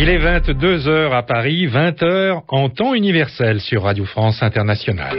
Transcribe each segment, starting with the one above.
Il est 22 heures à Paris, 20 heures en temps universel sur Radio France Internationale.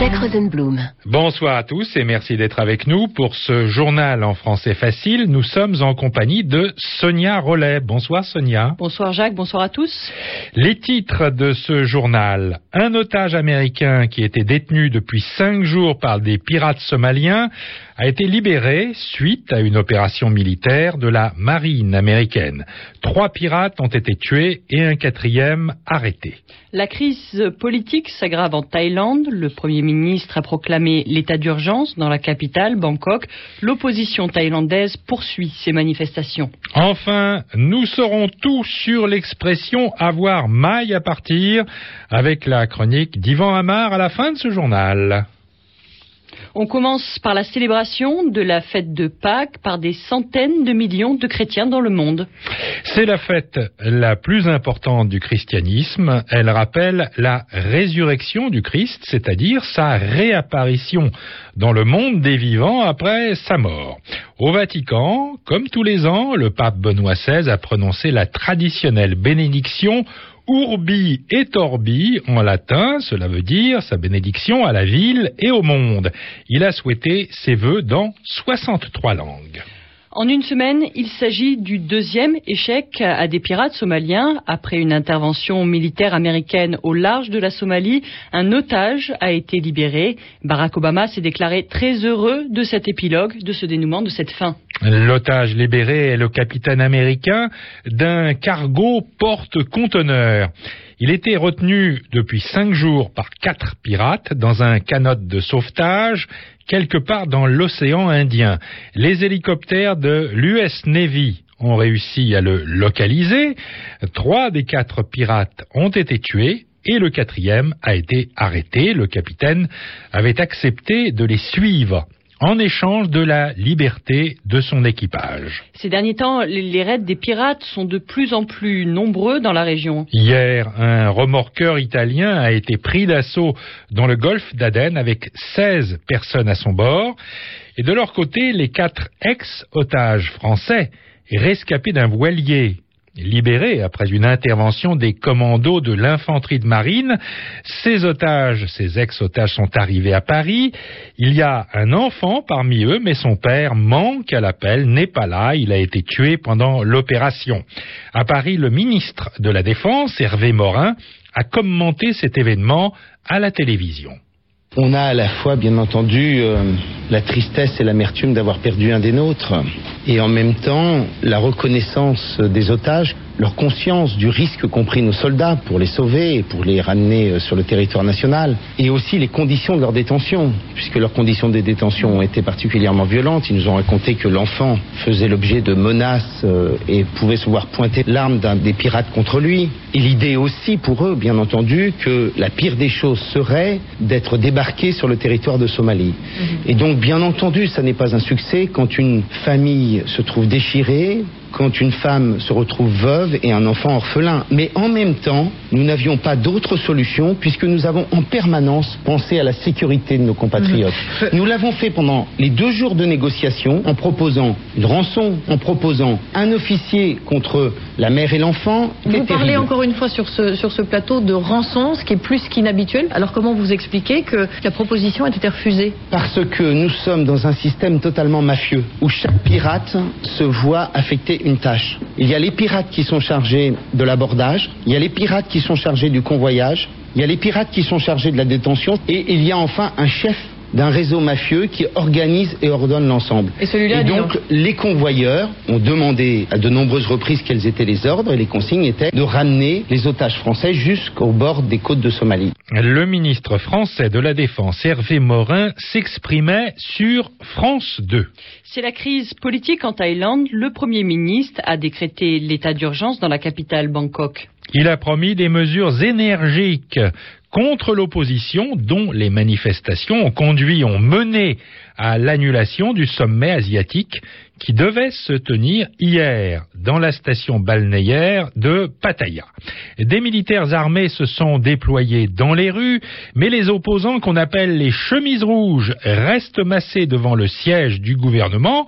Jacques Rosenblum. Bonsoir à tous et merci d'être avec nous pour ce journal en français facile. Nous sommes en compagnie de Sonia Rollet. Bonsoir Sonia. Bonsoir Jacques, bonsoir à tous. Les titres de ce journal. Un otage américain qui était détenu depuis cinq jours par des pirates somaliens a été libéré suite à une opération militaire de la marine américaine. Trois pirates ont été tués et un quatrième arrêté. La crise politique s'aggrave en Thaïlande. Le Premier ministre a proclamé l'état d'urgence dans la capitale, Bangkok. L'opposition thaïlandaise poursuit ses manifestations. Enfin, nous saurons tout sur l'expression avoir maille à partir avec la chronique d'Ivan Amar à la fin de ce journal. On commence par la célébration de la fête de Pâques par des centaines de millions de chrétiens dans le monde. C'est la fête la plus importante du christianisme. Elle rappelle la résurrection du Christ, c'est-à-dire sa réapparition dans le monde des vivants après sa mort. Au Vatican, comme tous les ans, le pape Benoît XVI a prononcé la traditionnelle bénédiction Urbi et Orbi en latin, cela veut dire sa bénédiction à la ville et au monde. Il a souhaité ses vœux dans 63 langues. En une semaine, il s'agit du deuxième échec à des pirates somaliens. Après une intervention militaire américaine au large de la Somalie, un otage a été libéré. Barack Obama s'est déclaré très heureux de cet épilogue, de ce dénouement, de cette fin. L'otage libéré est le capitaine américain d'un cargo porte-conteneur. Il était retenu depuis cinq jours par quatre pirates dans un canot de sauvetage quelque part dans l'océan Indien. Les hélicoptères de l'US Navy ont réussi à le localiser. Trois des quatre pirates ont été tués et le quatrième a été arrêté. Le capitaine avait accepté de les suivre en échange de la liberté de son équipage. Ces derniers temps, les raids des pirates sont de plus en plus nombreux dans la région. Hier, un remorqueur italien a été pris d'assaut dans le golfe d'Aden avec 16 personnes à son bord. Et de leur côté, les quatre ex-otages français rescapés d'un voilier libérés après une intervention des commandos de l'infanterie de marine. Ces otages, ces ex-otages sont arrivés à Paris. Il y a un enfant parmi eux, mais son père manque à l'appel, n'est pas là, il a été tué pendant l'opération. À Paris, le ministre de la Défense, Hervé Morin, a commenté cet événement à la télévision. On a à la fois, bien entendu, euh, la tristesse et l'amertume d'avoir perdu un des nôtres, et en même temps la reconnaissance des otages, leur conscience du risque qu'ont pris nos soldats pour les sauver et pour les ramener euh, sur le territoire national, et aussi les conditions de leur détention, puisque leurs conditions de détention ont été particulièrement violentes. Ils nous ont raconté que l'enfant faisait l'objet de menaces euh, et pouvait se voir pointer l'arme d'un des pirates contre lui. Et l'idée aussi pour eux, bien entendu, que la pire des choses serait d'être débarqué sur le territoire de Somalie. Et donc, bien entendu, ça n'est pas un succès quand une famille se trouve déchirée, quand une femme se retrouve veuve et un enfant orphelin. Mais en même temps, nous n'avions pas d'autre solution puisque nous avons en permanence pensé à la sécurité de nos compatriotes. Nous l'avons fait pendant les deux jours de négociation en proposant une rançon, en proposant un officier contre la mère et l'enfant. Vous parlez encore une fois sur ce, sur ce plateau de rançon, ce qui est plus qu'inhabituel. Alors comment vous expliquez que la proposition a été refusée? Parce que nous sommes dans un système totalement mafieux, où chaque pirate se voit affecter une tâche. Il y a les pirates qui sont chargés de l'abordage, il y a les pirates qui sont chargés du convoyage, il y a les pirates qui sont chargés de la détention, et il y a enfin un chef d'un réseau mafieux qui organise et ordonne l'ensemble. Et donc. les convoyeurs ont demandé à de nombreuses reprises quels étaient les ordres, et les consignes étaient de ramener les otages français jusqu'au bord des côtes de Somalie. Le ministre français de la Défense, Hervé Morin, s'exprimait sur France 2. C'est la crise politique en Thaïlande. Le Premier ministre a décrété l'état d'urgence dans la capitale Bangkok. Il a promis des mesures énergiques contre l'opposition dont les manifestations ont conduit, ont mené à l'annulation du sommet asiatique qui devait se tenir hier dans la station balnéaire de Pattaya. Des militaires armés se sont déployés dans les rues, mais les opposants qu'on appelle les chemises rouges restent massés devant le siège du gouvernement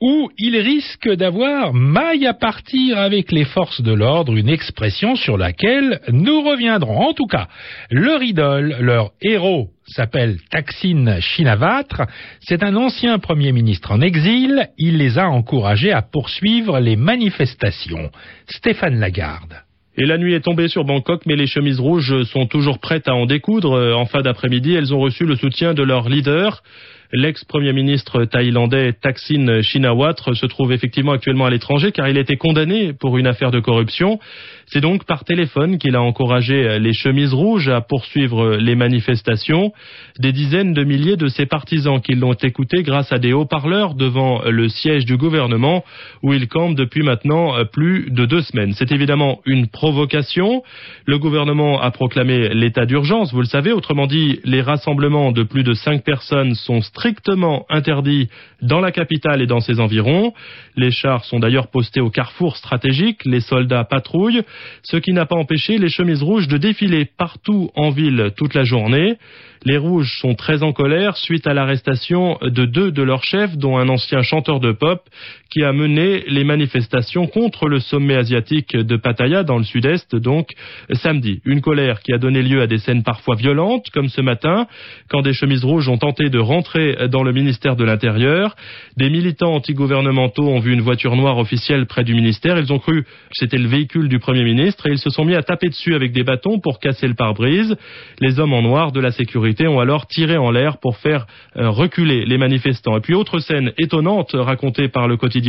où il risque d'avoir maille à partir avec les forces de l'ordre, une expression sur laquelle nous reviendrons. En tout cas, leur idole, leur héros s'appelle Taksin Shinawatra. C'est un ancien premier ministre en exil. Il les a encouragés à poursuivre les manifestations. Stéphane Lagarde. Et la nuit est tombée sur Bangkok, mais les chemises rouges sont toujours prêtes à en découdre. En fin d'après-midi, elles ont reçu le soutien de leur leader. L'ex-premier ministre thaïlandais Thaksin Shinawatra se trouve effectivement actuellement à l'étranger car il a été condamné pour une affaire de corruption. C'est donc par téléphone qu'il a encouragé les chemises rouges à poursuivre les manifestations. Des dizaines de milliers de ses partisans qui l'ont écouté grâce à des haut-parleurs devant le siège du gouvernement où il campe depuis maintenant plus de deux semaines. C'est évidemment une provocation. Le gouvernement a proclamé l'état d'urgence, vous le savez. Autrement dit, les rassemblements de plus de cinq personnes sont strictement interdits dans la capitale et dans ses environs. Les chars sont d'ailleurs postés au carrefour stratégique, les soldats patrouillent, ce qui n'a pas empêché les chemises rouges de défiler partout en ville toute la journée. Les Rouges sont très en colère suite à l'arrestation de deux de leurs chefs, dont un ancien chanteur de pop, qui a mené les manifestations contre le sommet asiatique de Pattaya, dans le sud-est, donc samedi. Une colère qui a donné lieu à des scènes parfois violentes, comme ce matin, quand des chemises rouges ont tenté de rentrer dans le ministère de l'Intérieur. Des militants antigouvernementaux ont vu une voiture noire officielle près du ministère. Ils ont cru que c'était le véhicule du Premier ministre et ils se sont mis à taper dessus avec des bâtons pour casser le pare-brise. Les hommes en noir de la sécurité ont alors tiré en l'air pour faire euh, reculer les manifestants. Et puis autre scène étonnante racontée par le quotidien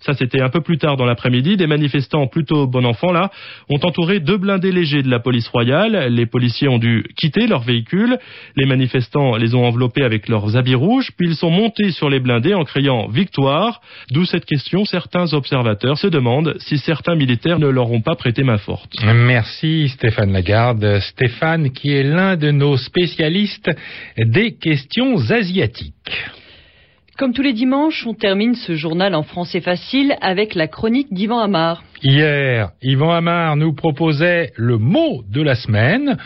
Ça c'était un peu plus tard dans l'après-midi, des manifestants plutôt bon enfant là ont entouré deux blindés légers de la police royale. Les policiers ont dû quitter leur véhicule. Les manifestants les ont enveloppés avec leurs habits rouges, puis ils sont montés sur les blindés en criant victoire. D'où cette question, certains observateurs se demandent si certains militaires ne leur ont pas prêté main forte. Merci Stéphane Lagarde. Stéphane qui est l'un de nos spécialiste des questions asiatiques. Comme tous les dimanches, on termine ce journal en français facile avec la chronique d'Yvan Amar. Hier, Yvan Amar nous proposait le mot de la semaine.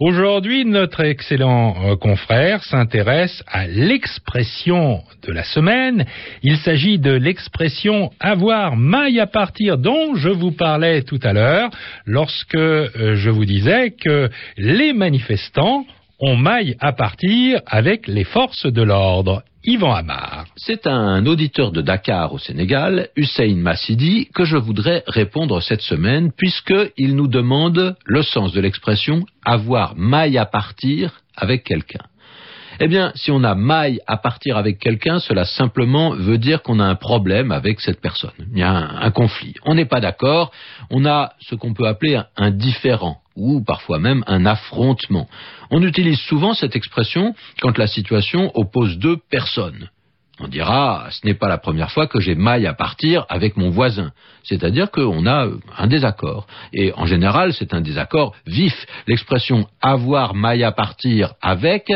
Aujourd'hui, notre excellent euh, confrère s'intéresse à l'expression de la semaine. Il s'agit de l'expression avoir maille à partir dont je vous parlais tout à l'heure lorsque euh, je vous disais que les manifestants on maille à partir avec les forces de l'ordre. Yvan Amar. C'est un auditeur de Dakar au Sénégal, Hussein Massidi, que je voudrais répondre cette semaine, puisqu'il nous demande le sens de l'expression avoir maille à partir avec quelqu'un. Eh bien, si on a maille à partir avec quelqu'un, cela simplement veut dire qu'on a un problème avec cette personne. Il y a un, conflit. On n'est pas d'accord. On a ce qu'on peut appeler un différent ou parfois même un affrontement. On utilise souvent cette expression quand la situation oppose deux personnes. On dira, ce n'est pas la première fois que j'ai maille à partir avec mon voisin. C'est-à-dire qu'on a un désaccord. Et en général, c'est un désaccord vif. L'expression avoir maille à partir avec,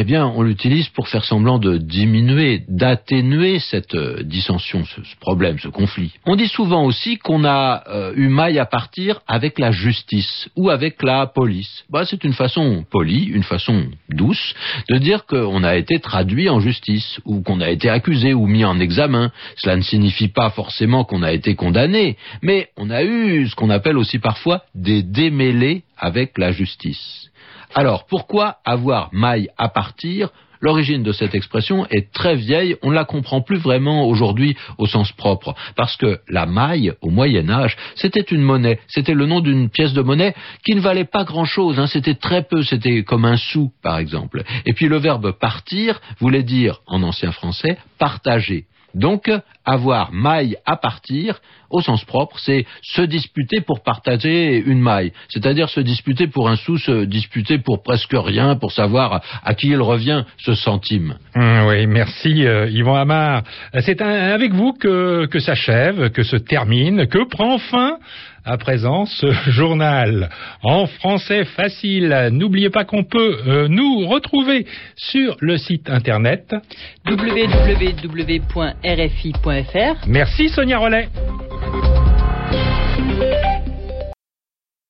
eh bien, on l'utilise pour faire semblant de diminuer, d'atténuer cette euh, dissension, ce, problème, ce conflit. On dit souvent aussi qu'on a euh, eu maille à partir avec la justice ou avec la police. Bah, c'est une façon polie, une façon douce de dire qu'on a été traduit en justice ou qu'on a été accusé ou mis en examen. Cela ne signifie pas forcément qu'on a été condamné, mais on a eu ce qu'on appelle aussi parfois des démêlés avec la justice. Alors, pourquoi avoir maille à partir L'origine de cette expression est très vieille, on ne la comprend plus vraiment aujourd'hui au sens propre, parce que la maille, au Moyen Âge, c'était une monnaie, c'était le nom d'une pièce de monnaie qui ne valait pas grand-chose, hein. c'était très peu, c'était comme un sou, par exemple. Et puis le verbe partir voulait dire, en ancien français, partager. Donc, avoir maille à partir, au sens propre, c'est se disputer pour partager une maille. C'est-à-dire se disputer pour un sou, se disputer pour presque rien, pour savoir à qui il revient ce centime. Hum, oui, merci euh, Yvon Amar. C'est avec vous que, que s'achève, que se termine, que prend fin à présent ce journal en français facile. N'oubliez pas qu'on peut euh, nous retrouver sur le site internet www.rfi.fr. Merci Sonia Rollet.